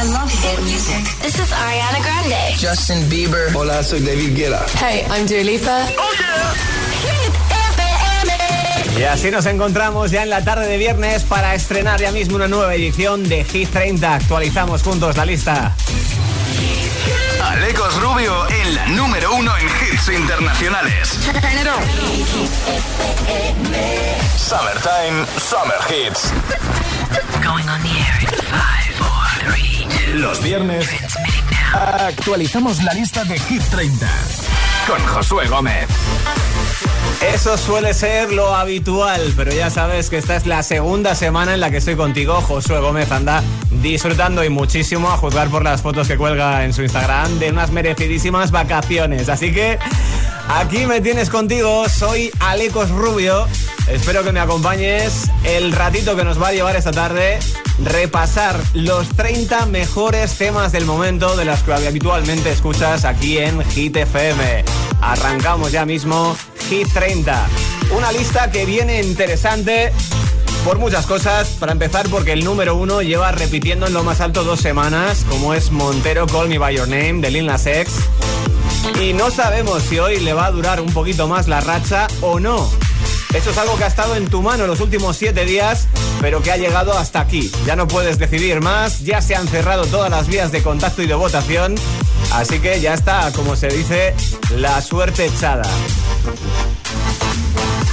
I love hit music. This is Ariana Grande. Justin Bieber. Hola, soy David Guetta. Hey, I'm Dua Lipa. Oh yeah. Hit Y así nos encontramos ya en la tarde de viernes para estrenar ya mismo una nueva edición de Hit 30. Actualizamos juntos la lista. Alecos Rubio en la número uno en hits internacionales. Summertime, Summer Hits. Going on the air in five. Los viernes actualizamos la lista de Hit 30 con Josué Gómez. Eso suele ser lo habitual, pero ya sabes que esta es la segunda semana en la que estoy contigo. Josué Gómez anda disfrutando y muchísimo a juzgar por las fotos que cuelga en su Instagram de unas merecidísimas vacaciones. Así que aquí me tienes contigo, soy Alecos Rubio. Espero que me acompañes el ratito que nos va a llevar esta tarde repasar los 30 mejores temas del momento de las que habitualmente escuchas aquí en Hit FM. Arrancamos ya mismo Hit 30. Una lista que viene interesante por muchas cosas. Para empezar, porque el número uno lleva repitiendo en lo más alto dos semanas, como es Montero Call Me By Your Name de Lil Nas X. Y no sabemos si hoy le va a durar un poquito más la racha o no. Esto es algo que ha estado en tu mano los últimos siete días, pero que ha llegado hasta aquí. Ya no puedes decidir más, ya se han cerrado todas las vías de contacto y de votación, así que ya está, como se dice, la suerte echada.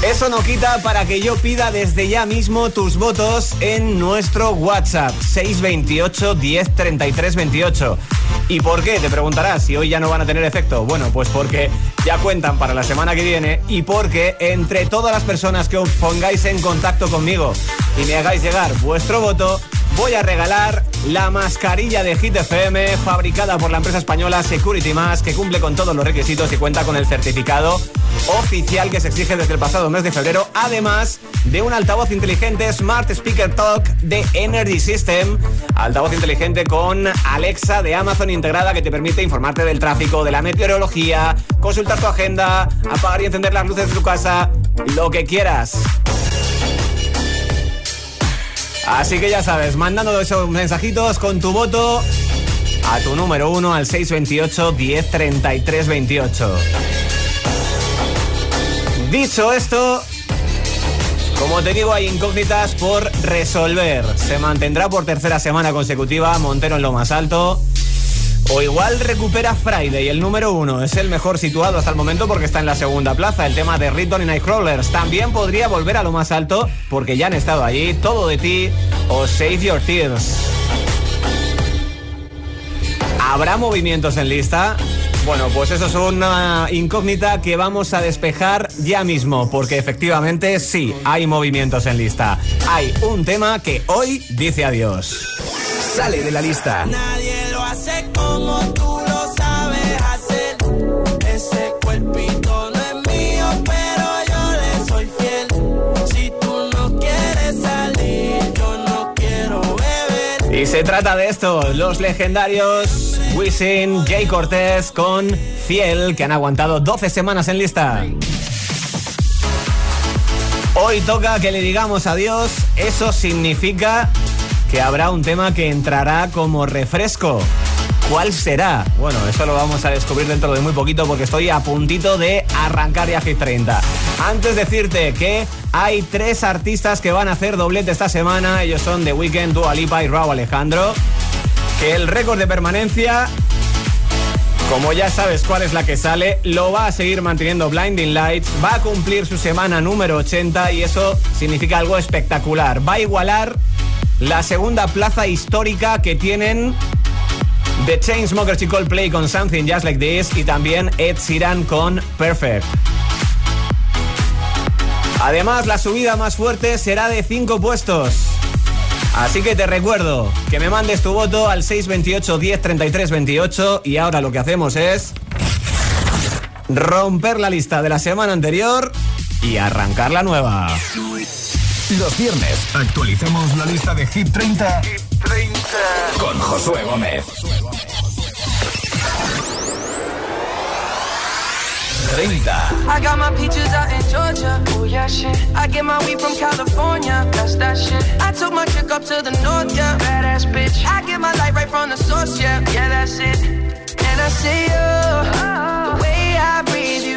Eso no quita para que yo pida desde ya mismo tus votos en nuestro WhatsApp 628 10 33 28. ¿Y por qué? Te preguntarás si hoy ya no van a tener efecto. Bueno, pues porque ya cuentan para la semana que viene y porque entre todas las personas que os pongáis en contacto conmigo y me hagáis llegar vuestro voto, voy a regalar la mascarilla de Hit FM fabricada por la empresa española Security Mask que cumple con todos los requisitos y cuenta con el certificado oficial que se exige desde el pasado mes de febrero, además de un altavoz inteligente Smart Speaker Talk de Energy System, altavoz inteligente con Alexa de Amazon integrada que te permite informarte del tráfico, de la meteorología, consultar tu agenda, apagar y encender las luces de tu casa, lo que quieras. Así que ya sabes, mandando esos mensajitos con tu voto a tu número uno al 628 1033 28. Dicho esto, como te digo, hay incógnitas por resolver. Se mantendrá por tercera semana consecutiva Montero en lo más alto. O igual recupera Friday, el número uno. Es el mejor situado hasta el momento porque está en la segunda plaza. El tema de Riton y Nightcrawlers. También podría volver a lo más alto porque ya han estado allí. Todo de ti o Save Your Tears. ¿Habrá movimientos en lista? Bueno, pues eso es una incógnita que vamos a despejar ya mismo, porque efectivamente sí, hay movimientos en lista. Hay un tema que hoy dice adiós. Sale de la lista. Nadie hace como tú lo sabes hacer. Ese cuerpito no es mío, pero yo le soy fiel. Si tú no quieres salir, yo no quiero beber. Y se trata de esto, los legendarios Wisin, Jay Cortés con Fiel, que han aguantado 12 semanas en lista. Hoy toca que le digamos adiós, eso significa que habrá un tema que entrará como refresco. ¿Cuál será? Bueno, eso lo vamos a descubrir dentro de muy poquito porque estoy a puntito de arrancar ya Hit 30. Antes decirte que hay tres artistas que van a hacer doblete esta semana. Ellos son The Weeknd, Dua Lipa y Raúl Alejandro. Que el récord de permanencia, como ya sabes cuál es la que sale, lo va a seguir manteniendo Blinding Lights. Va a cumplir su semana número 80 y eso significa algo espectacular. Va a igualar la segunda plaza histórica que tienen The Chainsmokers y Coldplay con Something Just Like This y también Ed Sheeran con Perfect. Además, la subida más fuerte será de 5 puestos. Así que te recuerdo que me mandes tu voto al 628 10 33 28 y ahora lo que hacemos es romper la lista de la semana anterior y arrancar la nueva. Los viernes actualizamos la lista de Hit 30, Hit 30. con Josué Gómez. 30. I got my peaches out in Georgia. Oh yeah, shit. I get my weed from California. That's that shit. I took my chick up to the north, yeah. Badass bitch. I get my light right from the source, yeah, yeah, that's it. And I see you, the way I breathe you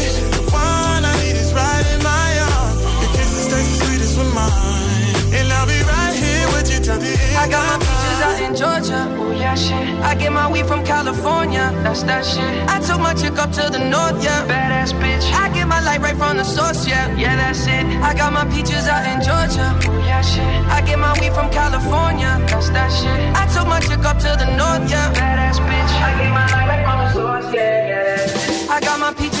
Taste the sweetest mine, and I'll be right here with you till the end. I got my peaches out in Georgia, oh yeah, shit. I get my weed from California, that's that shit. I took my chick up to the north, yeah, badass bitch. I get my light right from the source, yeah, yeah, that's it. I got my peaches out in Georgia, oh yeah, shit. I get my weed from California, that's that shit. I took my chick up to the north, yeah, badass bitch. I get my light right from the source, yeah, yeah, that's it. I got my peaches out in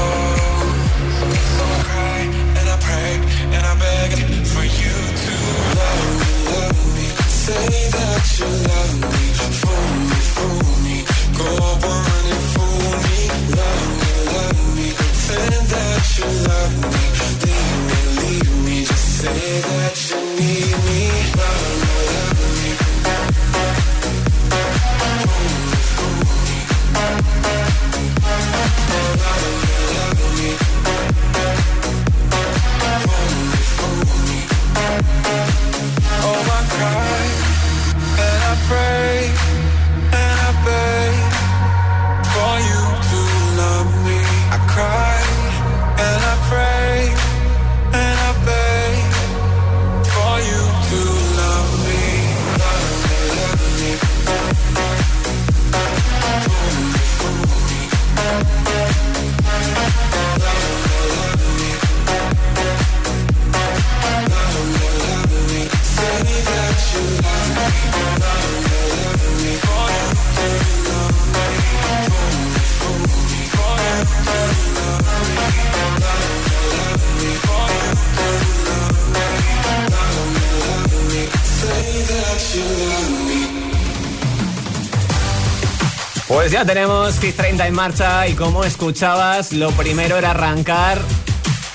tenemos Hit 30 en marcha y como escuchabas, lo primero era arrancar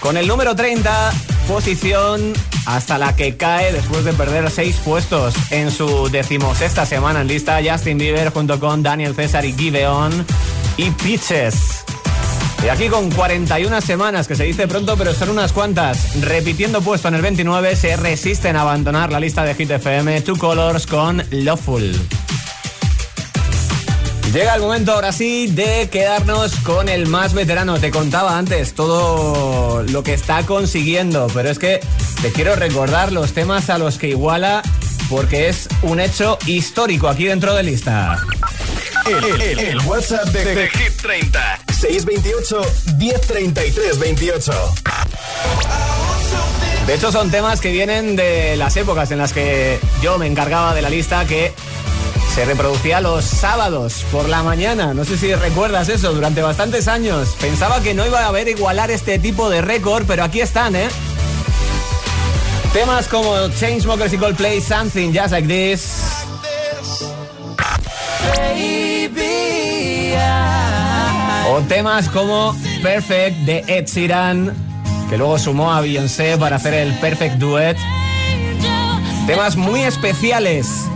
con el número 30, posición hasta la que cae después de perder seis puestos en su decimosexta semana en lista Justin Bieber junto con Daniel César y Giveon y Pitches. Y aquí con 41 semanas, que se dice pronto, pero son unas cuantas. Repitiendo puesto en el 29, se resisten a abandonar la lista de Hit FM Two Colors con Loveful. Llega el momento ahora sí de quedarnos con el más veterano. Te contaba antes todo lo que está consiguiendo, pero es que te quiero recordar los temas a los que iguala porque es un hecho histórico aquí dentro de lista. El, el- el WhatsApp de, de Hit 30. 628 1033 28. De hecho, son temas que vienen de las épocas en las que yo me encargaba de la lista que se reproducía los sábados por la mañana. No sé si recuerdas eso, durante bastantes años. Pensaba que no iba a haber igualar este tipo de récord, pero aquí están, ¿eh? Temas como Chainsmokers y Coldplay, Something Just Like This. O temas como Perfect de Ed Sheeran, que luego sumó a Beyoncé para hacer el Perfect Duet. Temas muy especiales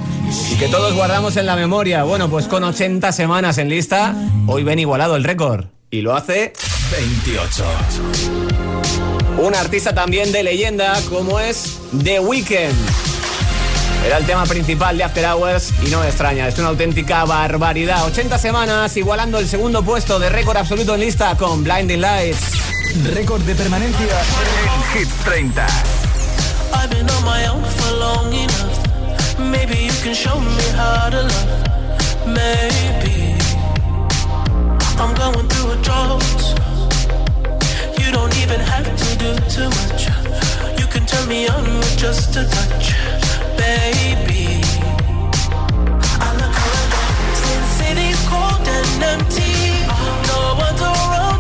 que todos guardamos en la memoria. Bueno, pues con 80 semanas en lista, hoy ven igualado el récord. Y lo hace 28. un artista también de leyenda como es The Weeknd. Era el tema principal de After Hours y no me extraña, es una auténtica barbaridad. 80 semanas igualando el segundo puesto de récord absoluto en lista con Blinding Lights. Récord de permanencia en Hit 30. I've been on my own for long enough. Maybe you can show me how to love. Maybe I'm going through a drought. You don't even have to do too much. You can turn me on with just a touch, baby. Since city's cold and empty. No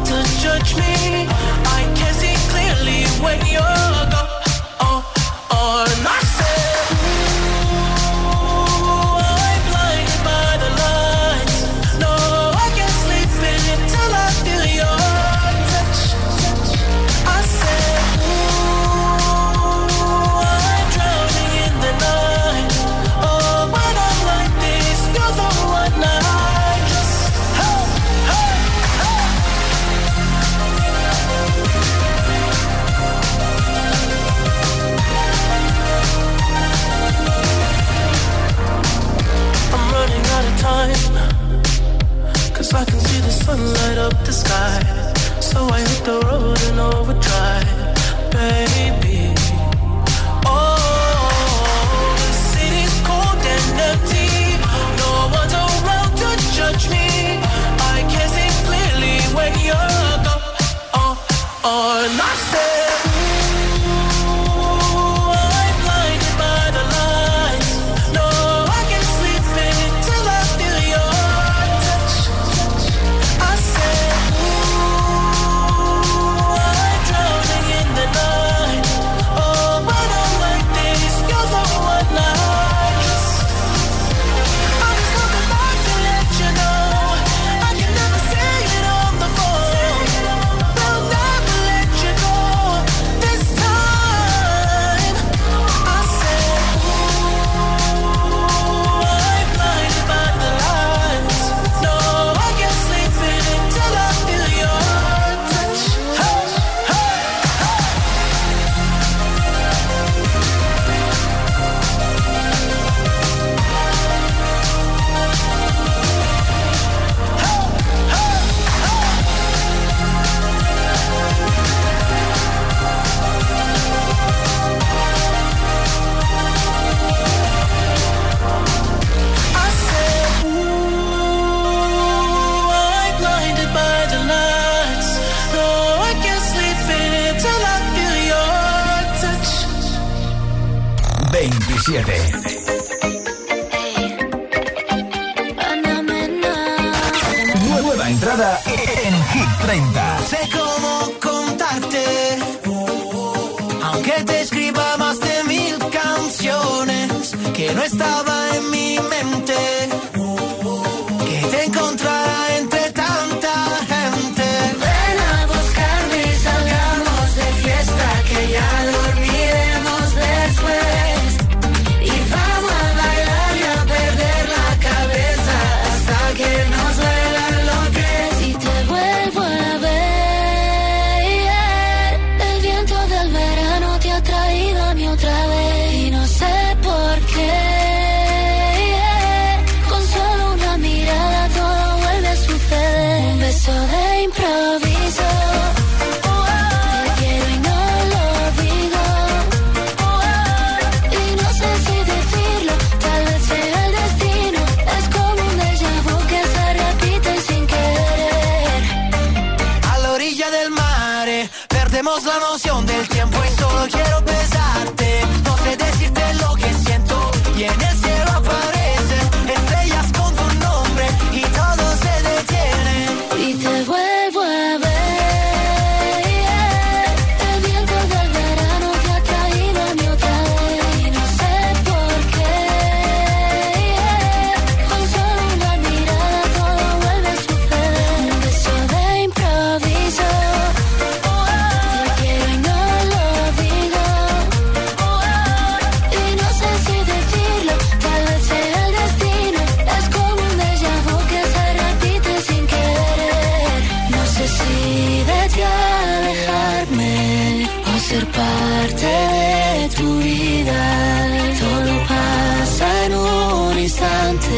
to judge me. I can see clearly when you're gone. Oh, oh, oh, and I 27. Nueva entrada en Hit 30. Sé cómo contarte, aunque te escriba más de mil canciones que no estaba ser parte de tu vida. Todo pasa en un instante.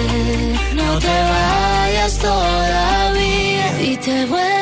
No te vayas todavía y te vuelves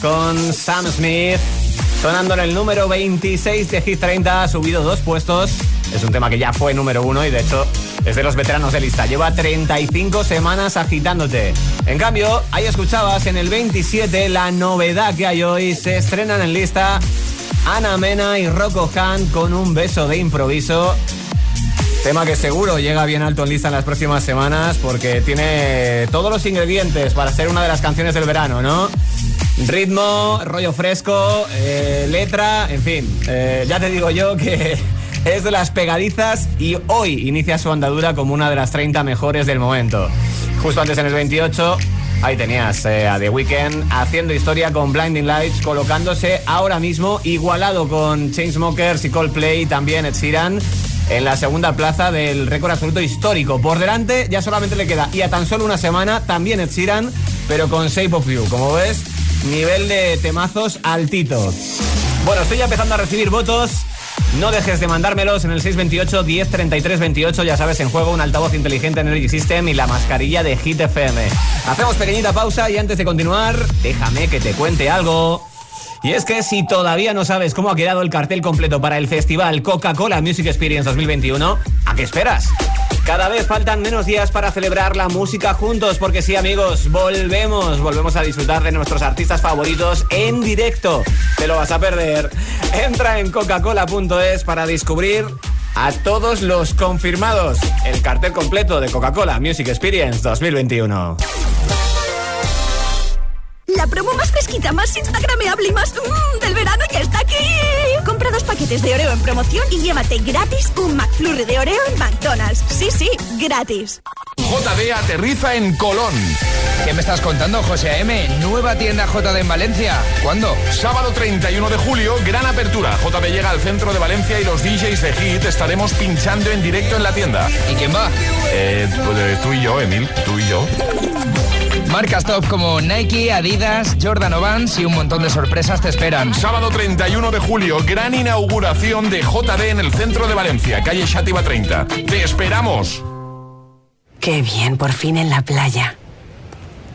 Con Sam Smith. Sonando en el número 26 de Hit 30, ha subido dos puestos. Es un tema que ya fue número uno y de hecho es de los veteranos de lista. Lleva 35 semanas agitándote. En cambio, ahí escuchabas en el 27 la novedad que hay hoy. Se estrenan en lista Ana Mena y Rocco Han con un beso de improviso. Tema que seguro llega bien alto en lista en las próximas semanas porque tiene todos los ingredientes para ser una de las canciones del verano, ¿no? Ritmo, rollo fresco, eh, letra, en fin. eh, ya te digo yo que es de las pegadizas y hoy inicia su andadura como una de las 30 mejores del momento. Justo antes en el 28, ahí tenías eh, a The Weeknd haciendo historia con Blinding Lights, colocándose ahora mismo igualado con Chainsmokers y Coldplay, también Ed Sheeran en la segunda plaza del récord absoluto histórico. Por delante ya solamente le queda, y a tan solo una semana, también Ed Sheeran, pero con Shape of You. Como ves, nivel de temazos altito. Bueno, estoy ya empezando a recibir votos. No dejes de mandármelos en el 628 10 33 28. Ya sabes, en juego un altavoz inteligente Energy System y la mascarilla de Hit FM. Hacemos pequeñita pausa y antes de continuar, déjame que te cuente algo. Y es que si todavía no sabes cómo ha quedado el cartel completo para el festival Coca-Cola Music Experience 2021, ¿a qué esperas? Cada vez faltan menos días para celebrar la música juntos, porque sí, amigos, volvemos, volvemos a disfrutar de nuestros artistas favoritos en directo. Te lo vas a perder. Entra en coca-cola.es para descubrir a todos los confirmados. El cartel completo de Coca-Cola Music Experience 2021. La promo más fresquita, más instagrameable y más mmm, del verano ya está aquí. Compra dos paquetes de Oreo en promoción y llévate gratis un McFlurry de Oreo en McDonald's. Sí, sí, gratis. JD aterriza en Colón. ¿Qué me estás contando, José A.M.? Nueva tienda JD en Valencia. ¿Cuándo? Sábado 31 de julio, gran apertura. JD llega al centro de Valencia y los DJs de Hit estaremos pinchando en directo en la tienda. ¿Y quién va? Eh, pues, tú y yo, Emil, tú y yo. Marcas top como Nike, Adidas, Jordan o Vans y un montón de sorpresas te esperan. Sábado 31 de julio, gran inauguración de JD en el centro de Valencia, calle Xativa 30. ¡Te esperamos! Qué bien, por fin en la playa.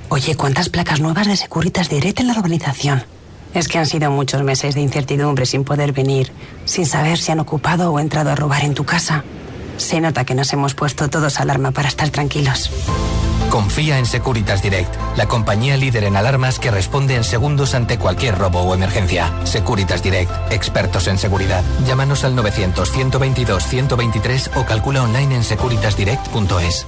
Oye, ¿cuántas placas nuevas de Securitas Direct en la urbanización? Es que han sido muchos meses de incertidumbre sin poder venir, sin saber si han ocupado o entrado a robar en tu casa. Se nota que nos hemos puesto todos alarma para estar tranquilos. Confía en Securitas Direct, la compañía líder en alarmas que responde en segundos ante cualquier robo o emergencia. Securitas Direct, expertos en seguridad. Llámanos al 900-122-123 o calcula online en securitasdirect.es.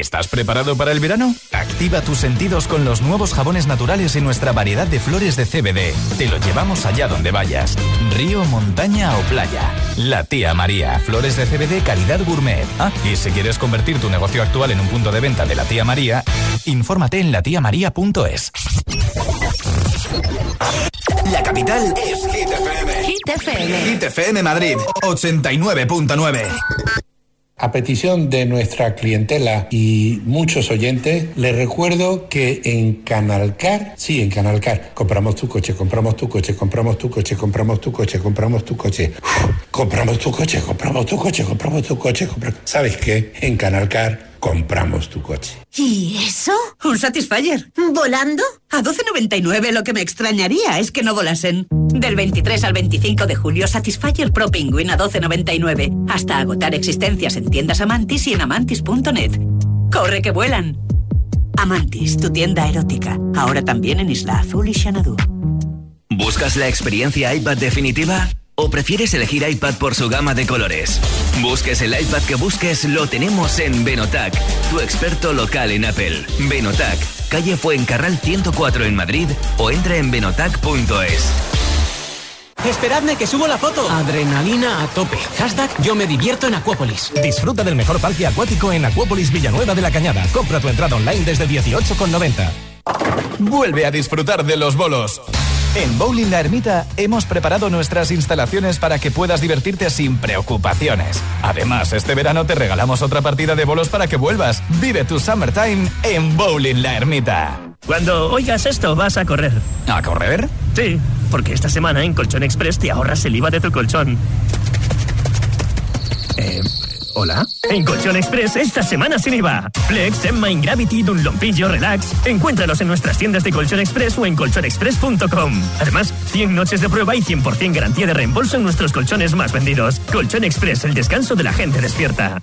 ¿Estás preparado para el verano? Activa tus sentidos con los nuevos jabones naturales y nuestra variedad de flores de CBD. Te lo llevamos allá donde vayas. Río, montaña o playa. La tía María. Flores de CBD calidad gourmet. Ah, y si quieres convertir tu negocio actual en un punto de venta de la tía María, infórmate en latiamaría.es. La capital es Hit FM. Hit FM. Hit FM Madrid, 89.9. A petición de nuestra clientela y muchos oyentes, les recuerdo que en Canalcar, sí, en Canalcar, compramos tu coche, compramos tu coche, compramos tu coche, compramos tu coche, compramos tu coche, compramos tu coche, compramos tu coche, compramos tu coche, compra- ¿Sabes qué? En Canalcar compramos tu coche. ¿Y eso? Un Satisfyer. ¿Volando? A 12.99 lo que me extrañaría es que no volasen. Del 23 al 25 de julio, Satisfyer Pro Penguin a 12.99. Hasta agotar existencias en tiendas Amantis y en amantis.net. ¡Corre que vuelan! Amantis, tu tienda erótica. Ahora también en Isla Azul y Xanadu. ¿Buscas la experiencia iPad definitiva? ¿O prefieres elegir iPad por su gama de colores? Busques el iPad que busques, lo tenemos en Benotac, tu experto local en Apple. Benotac, calle Fuencarral 104 en Madrid o entra en benotac.es. Esperadme que subo la foto. Adrenalina a tope. Hashtag yo me divierto en Acuópolis. Disfruta del mejor parque acuático en Acuópolis Villanueva de la Cañada. Compra tu entrada online desde 18,90. Vuelve a disfrutar de los bolos. En Bowling La Ermita hemos preparado nuestras instalaciones para que puedas divertirte sin preocupaciones. Además, este verano te regalamos otra partida de bolos para que vuelvas. Vive tu summertime en Bowling La Ermita. Cuando oigas esto, vas a correr. ¿A correr? Sí, porque esta semana en Colchón Express te ahorras el IVA de tu colchón. Eh, ¿Hola? En Colchón Express, esta semana sin IVA. Flex, Emma, Ingravity, Dunlompillo, Relax. Encuéntralos en nuestras tiendas de Colchón Express o en colchonexpress.com. Además, 100 noches de prueba y 100% garantía de reembolso en nuestros colchones más vendidos. Colchón Express, el descanso de la gente despierta.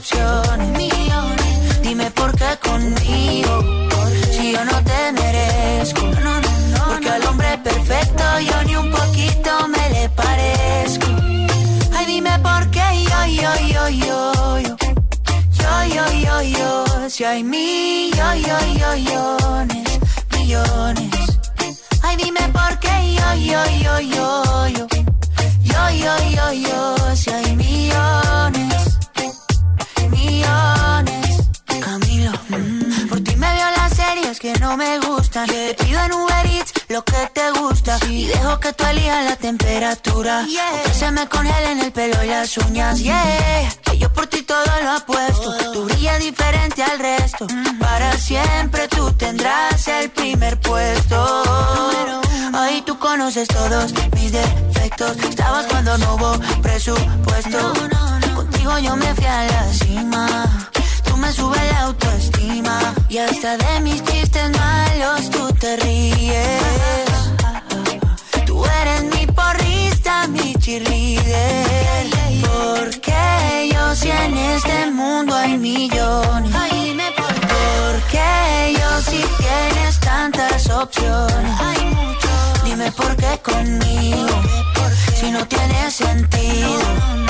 Opciones. Dime por qué conmigo, si yo no te merezco. Porque al hombre perfecto yo ni un poquito me le parezco. Ay, dime por qué yo, yo, yo, yo, yo. Yo, yo, yo, yo. Si hay millones, millones. Ay, dime por qué yo, yo, yo, yo, yo. Yo, yo, yo, yo. Si hay millones, que no me gustan. Te pido en Uber Eats lo que te gusta. Y dejo que tú elijas la temperatura. Que se me congelen el pelo y las uñas. Yeah, que yo por ti todo lo apuesto. Tú brillas diferente al resto. Para siempre tú tendrás el primer puesto. Ahí tú conoces todos mis defectos. Estabas cuando no hubo presupuesto. Contigo yo me fui a la cima. Me subes la autoestima. Y hasta de mis chistes malos tú te ríes. Tú eres mi porrista, mi cheerleader. Porque yo si en este mundo hay millones. Porque yo si tienes tantas opciones. Dime por qué conmigo. Si no tiene sentido.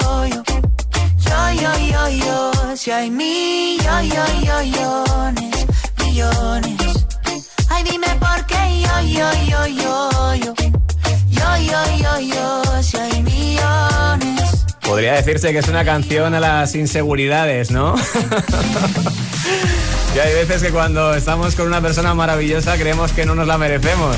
hay millones, millones. Ay, dime por qué yo, yo, yo, yo, yo. Yo, yo, yo, yo, si hay millones. Podría decirse que es una canción a las inseguridades, ¿no? y hay veces que cuando estamos con una persona maravillosa creemos que no nos la merecemos.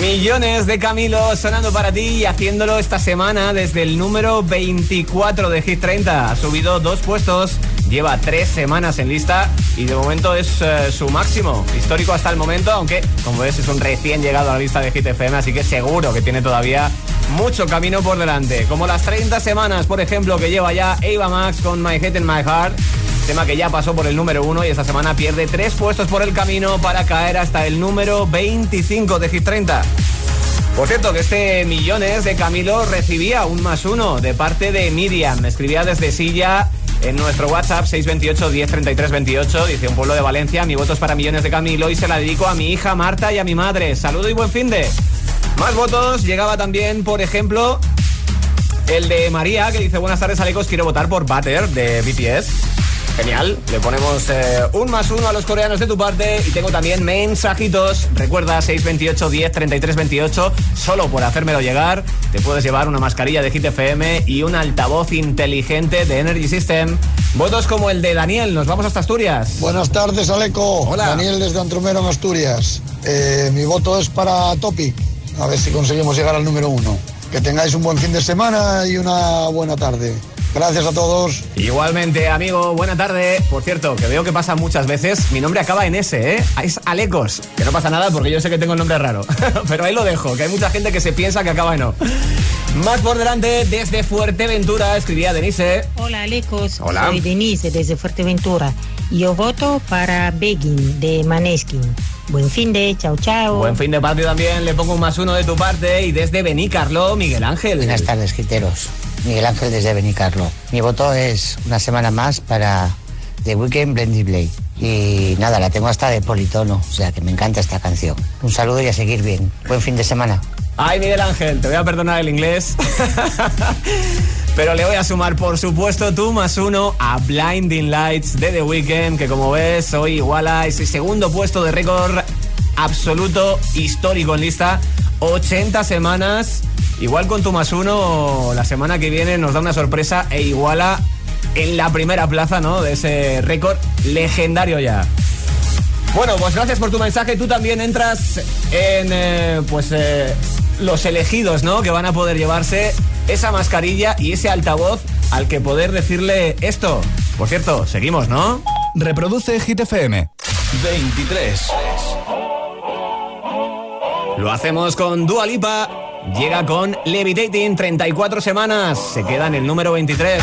Millones de Camilo sonando para ti y haciéndolo esta semana desde el número 24 de Hit 30. Ha subido dos puestos, lleva tres semanas en lista y de momento es eh, su máximo histórico hasta el momento, aunque como ves es un recién llegado a la lista de Hit FM, así que seguro que tiene todavía mucho camino por delante. Como las 30 semanas, por ejemplo, que lleva ya Ava Max con My Head in My Heart. Tema que ya pasó por el número uno y esta semana pierde tres puestos por el camino para caer hasta el número 25 de Hit 30. Por cierto, que este Millones de Camilo recibía un más uno de parte de Miriam. Me escribía desde Silla en nuestro WhatsApp 628 1033 28. Dice un pueblo de Valencia, mi voto es para Millones de Camilo y se la dedico a mi hija Marta y a mi madre. Saludo y buen fin de. Más votos. Llegaba también, por ejemplo, el de María, que dice buenas tardes, Alecos, quiero votar por Butter de BTS. Genial, le ponemos eh, un más uno a los coreanos de tu parte y tengo también mensajitos. Recuerda 628 10 33 28. Solo por hacérmelo llegar, te puedes llevar una mascarilla de Hit FM y un altavoz inteligente de Energy System. Votos como el de Daniel, nos vamos hasta Asturias. Buenas tardes, Aleco. Hola. Daniel desde Antrumero, en Asturias. Eh, mi voto es para Topic. A ver si conseguimos llegar al número uno. Que tengáis un buen fin de semana y una buena tarde. Gracias a todos. Igualmente, amigo, buena tarde. Por cierto, que veo que pasa muchas veces. Mi nombre acaba en S, ¿eh? Es Alecos. Que no pasa nada porque yo sé que tengo el nombre raro. Pero ahí lo dejo, que hay mucha gente que se piensa que acaba en O. Más por delante, desde Fuerteventura, escribía Denise. Hola, Alecos. Hola. Soy Denise desde Fuerteventura. Yo voto para Begin de Maneskin. Buen fin de, chao, chao. Buen fin de patio también, le pongo un más uno de tu parte y desde Benicarlo, Miguel Ángel. Buenas tardes, giteros. Miguel Ángel desde Benicarlo. Mi voto es una semana más para The Weekend Blendy Blade. Y nada, la tengo hasta de politono, o sea que me encanta esta canción. Un saludo y a seguir bien. Buen fin de semana. Ay, Miguel Ángel, te voy a perdonar el inglés. Pero le voy a sumar, por supuesto, tú más uno a Blinding Lights de The Weeknd, que como ves, hoy iguala ese segundo puesto de récord absoluto histórico en lista. 80 semanas. Igual con tu más uno, la semana que viene nos da una sorpresa e iguala en la primera plaza, ¿no? De ese récord legendario ya. Bueno, pues gracias por tu mensaje. Tú también entras en, eh, pues, eh, los elegidos, ¿no? Que van a poder llevarse esa mascarilla y ese altavoz al que poder decirle esto. Por cierto, seguimos, ¿no? Reproduce Hit FM. 23. Lo hacemos con Dua Lipa. Llega con Levitating 34 semanas. Se queda en el número 23.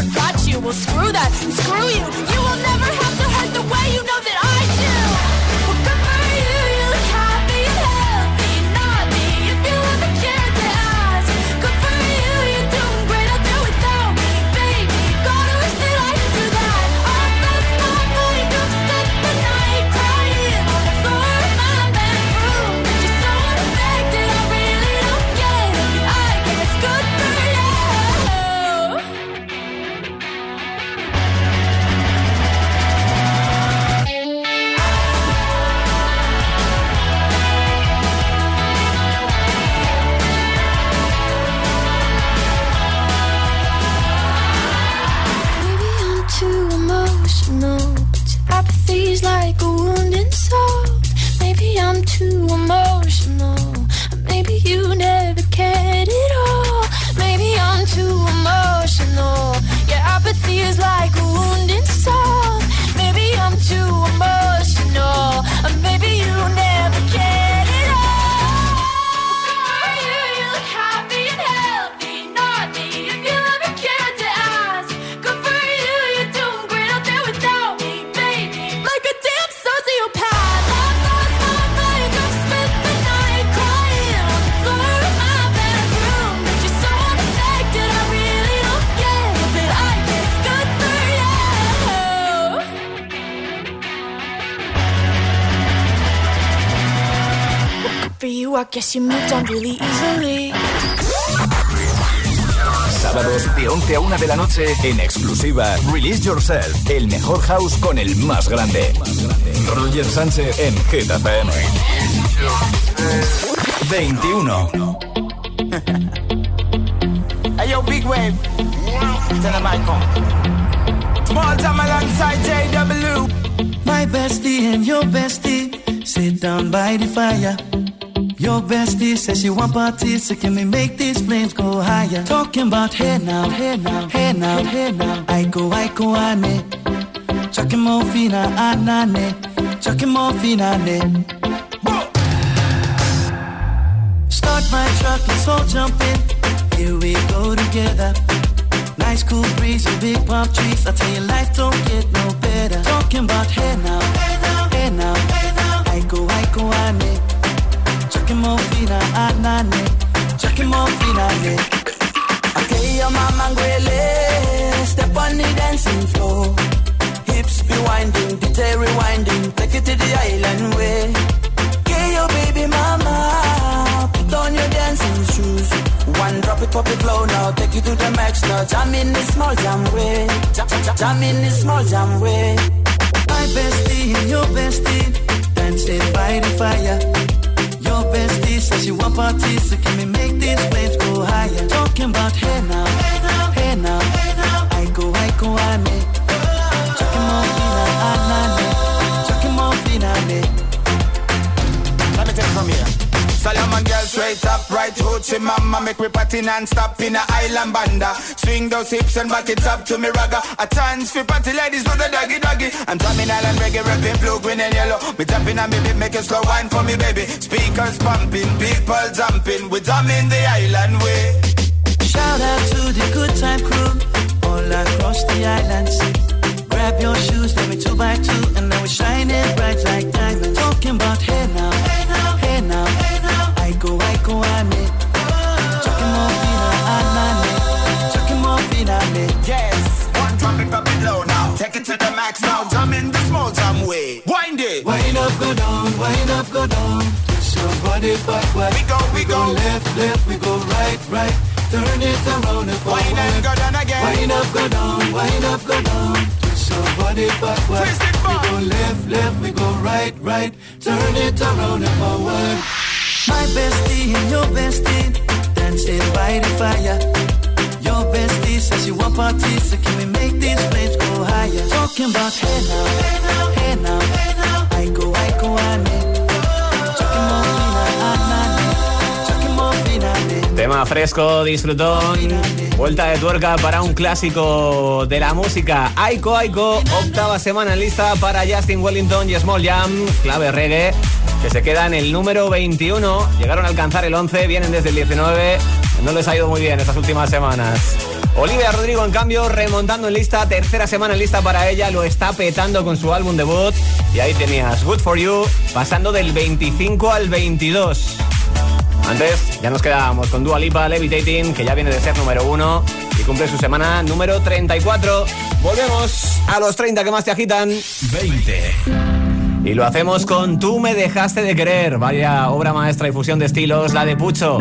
Who got you? Well, screw that screw you. You I guess you moved on really easily. Sábados de 11 a 1 de la noche en exclusiva Release Yourself, el mejor house con el más grande. Roger Sánchez en FM. 21. Hey yo, big wave. I come. Small time alongside JW. My bestie and your bestie sit down by the fire. Your bestie says she want parties, so can we make these flames go higher? Talking about hey now, hey now, hey now, hey now. I go, I go, ane. Chucking more fina, ah, ah, anane. Chucking more fina, ane. Ah, Start my truck, let's all jump in. Here we go together. Nice cool breeze and big palm trees. I tell you, life don't get no better. Talking about hey now, hey now, hey now, hey now. I go, I go, ane. Chucking more fina, anane. Chucking more fina, ane. Okay, your mama ngwele. Step on the dancing floor. Hips be winding, detail rewinding. Take it to the island way. Okay, your baby mama. Put on your dancing shoes. One drop it, pop it low now. Take you to the max now. Jam in the small jam way. Jam, jam in the small jam way. My bestie and your bestie dancing by the fire. Your bestie says she want parties, so can we make these flames go higher? Talking about hey now, hey now, hey now, hey now. I go, I go, ane. Chucking Solomon girl straight up, right hoochie mama Make me party non-stop in a island banda. Swing those hips and back it up to me ragga. A chance for party ladies do the doggy doggy. I'm drumming island reggae, rapping blue, green and yellow. Me tapping on me beat, make a slow wine for me baby. Speakers pumping, people jumping. We drumming the island way. Shout out to the good time crew all across the islands. Grab your shoes, let me two by two, and now we're shining bright like diamonds. Talking about hey now, hey now, hey now, hey now. I go, I go, ane. Chucking more fina, anane. Chucking more fina. Yes, one drop it, drop it low now Take it to the max now, jam in the small jam way Wind it Wind up, go down, wind up, go down. Twist your body backward. We go, we go. left, left, we go right, right. Turn it around and forward. Wind and go down again. Wind up, go down, wind up, go down. Body backward. We go left, left, we go right, right. Turn it around and forward. My bestie and your bestie dancing by the fire. Your bestie says you want parties, so can we make these flames go higher? Talking about hey now, hey now, hey now, hey now. I go, I go, ane. Chucking Tema fresco, disfrutón. Vuelta de tuerca para un clásico de la música. Aiko Aiko, octava semana en lista para Justin Wellington y Small Jam, clave reggae, que se queda en el número 21. Llegaron a alcanzar el 11, vienen desde el 19. No les ha ido muy bien estas últimas semanas. Olivia Rodrigo, en cambio, remontando en lista, tercera semana en lista para ella, lo está petando con su álbum debut. Y ahí tenías Good for You, pasando del 25 al 22. Antes ya nos quedábamos con Dua Lipa Levitating, que ya viene de ser número uno y cumple su semana número 34. Volvemos a los 30 que más te agitan. 20. Y lo hacemos con Tú me dejaste de querer. Vaya obra maestra y fusión de estilos, la de Pucho.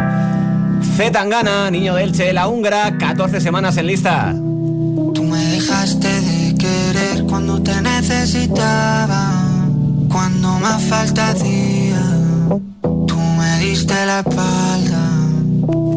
Z Tangana, niño del Che, la húngara, 14 semanas en lista. Tú me dejaste de querer cuando te necesitaba, cuando más falta hacía. Tú me diste la espalda.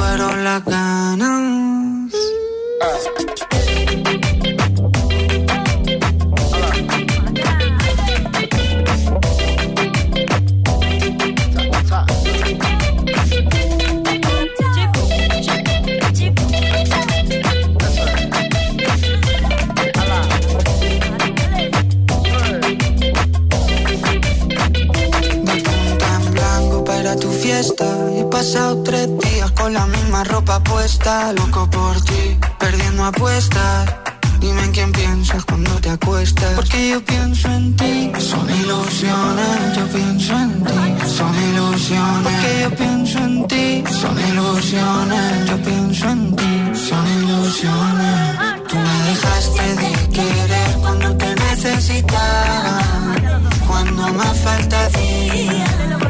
fueron las ganas. Pasado tres con la misma ropa puesta. Loco por ti, perdiendo apuestas. Dime en quién piensas cuando te acuestas. Porque yo pienso en ti. Son ilusiones, yo pienso en ti. Son ilusiones. Porque yo pienso en ti. Son ilusiones, yo pienso en ti. Son ilusiones. Tú me dejaste de querer cuando te necesitaba. Cuando más falta hacía.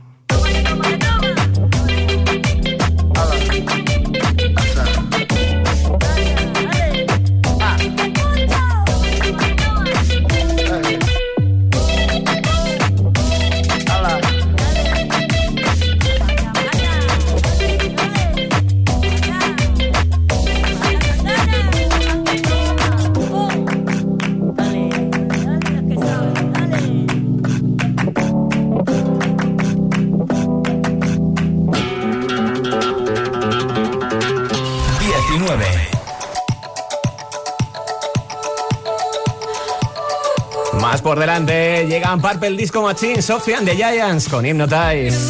Por delante llegan Purple Disco Machine, Sophie and the Giants con Hypnotize.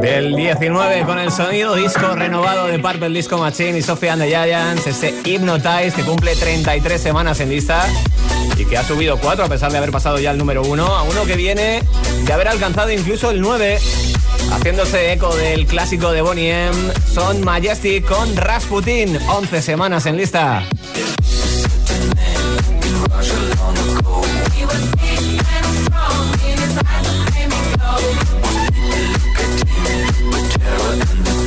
del 19 con el sonido disco renovado de Purple Disco Machine y Sophie and the Giants, este Hypnotize que cumple 33 semanas en lista y que ha subido 4 a pesar de haber pasado ya el número 1 a uno que viene de haber alcanzado incluso el 9 haciéndose eco del clásico de Bonnie M son Majestic con Rasputin 11 semanas en lista. Paranoid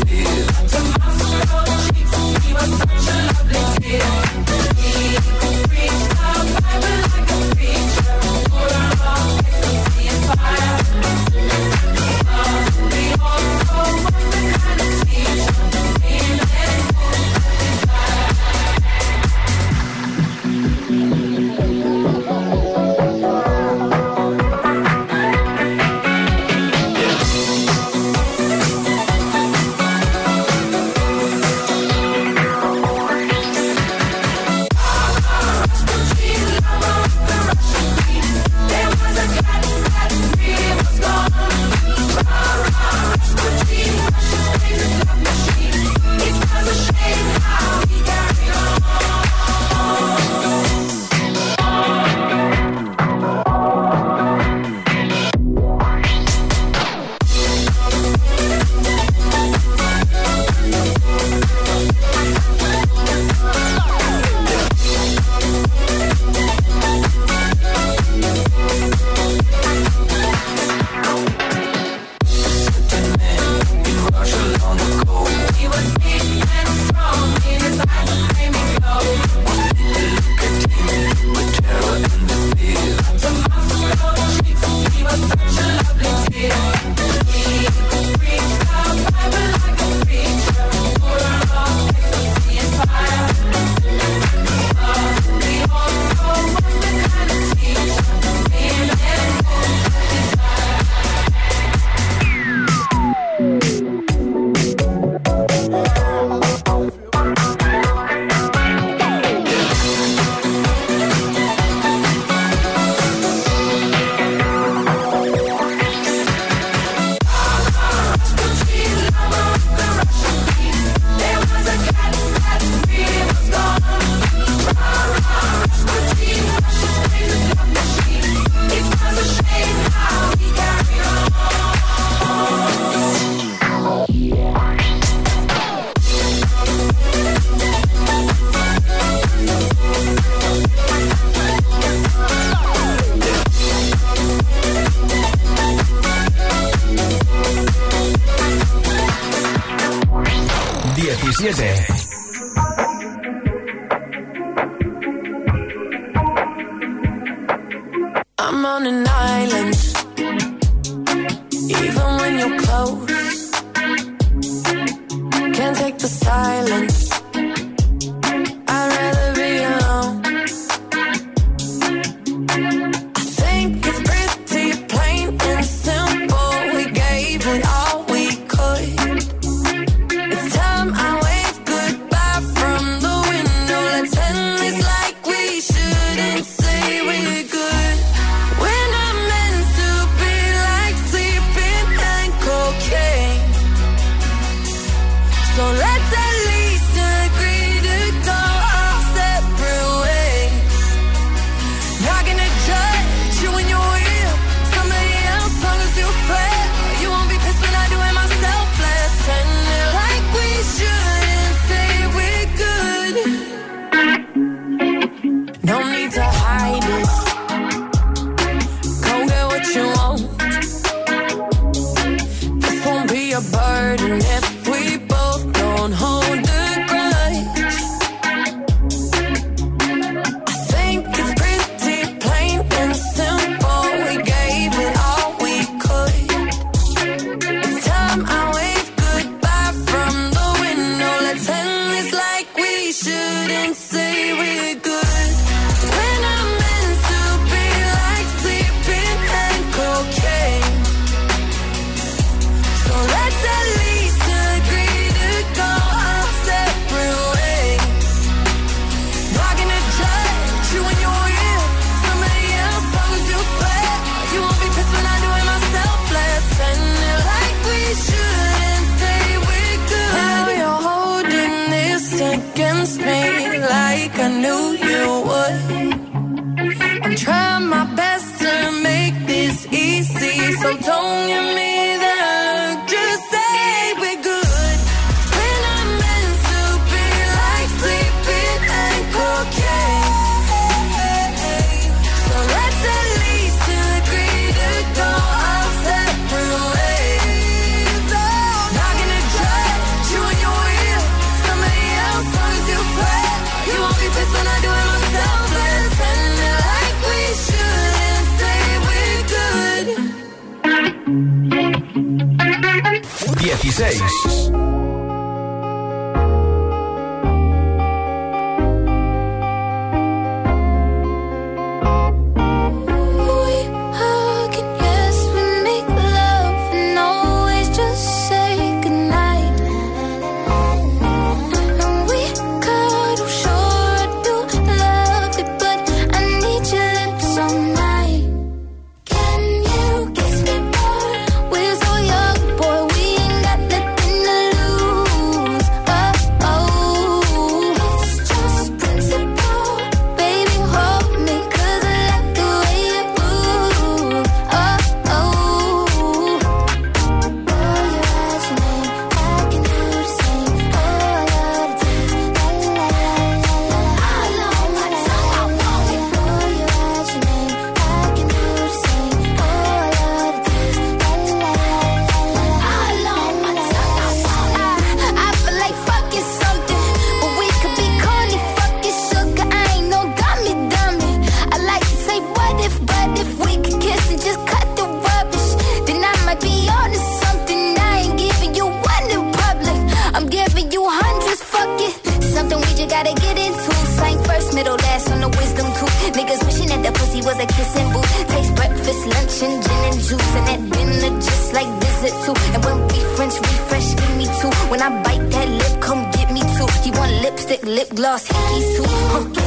too. When I bite that lip, come get me too. He want lipstick, lip gloss, hickeys too. Huh.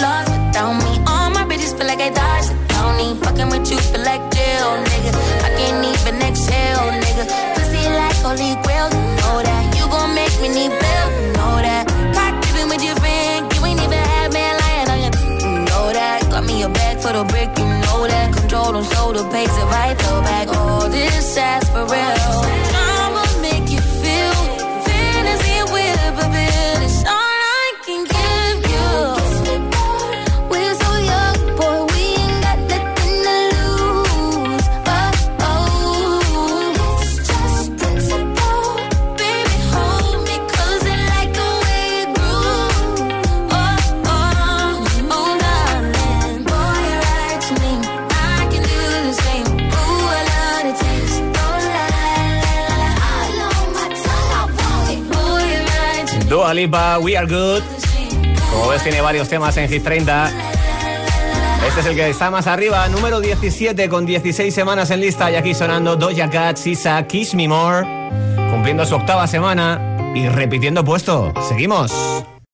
lost without me. All my bitches feel like I Don't need Fucking with you feel like jail, nigga. I can't even exhale, nigga. Pussy like holy grail, you know that. You gon' make me need bail, you know that. Cock giving with your friend, you ain't even had man lying on you. You know that. Got me a bag for the brick, you know that. Control on shoulder, pays it right, throw back. All oh, this ass for real. We Are Good. Como ves, tiene varios temas en Hit 30. Este es el que está más arriba, número 17 con 16 semanas en lista y aquí sonando Doja Cat, Sisa, Kiss Me More, cumpliendo su octava semana y repitiendo puesto. Seguimos.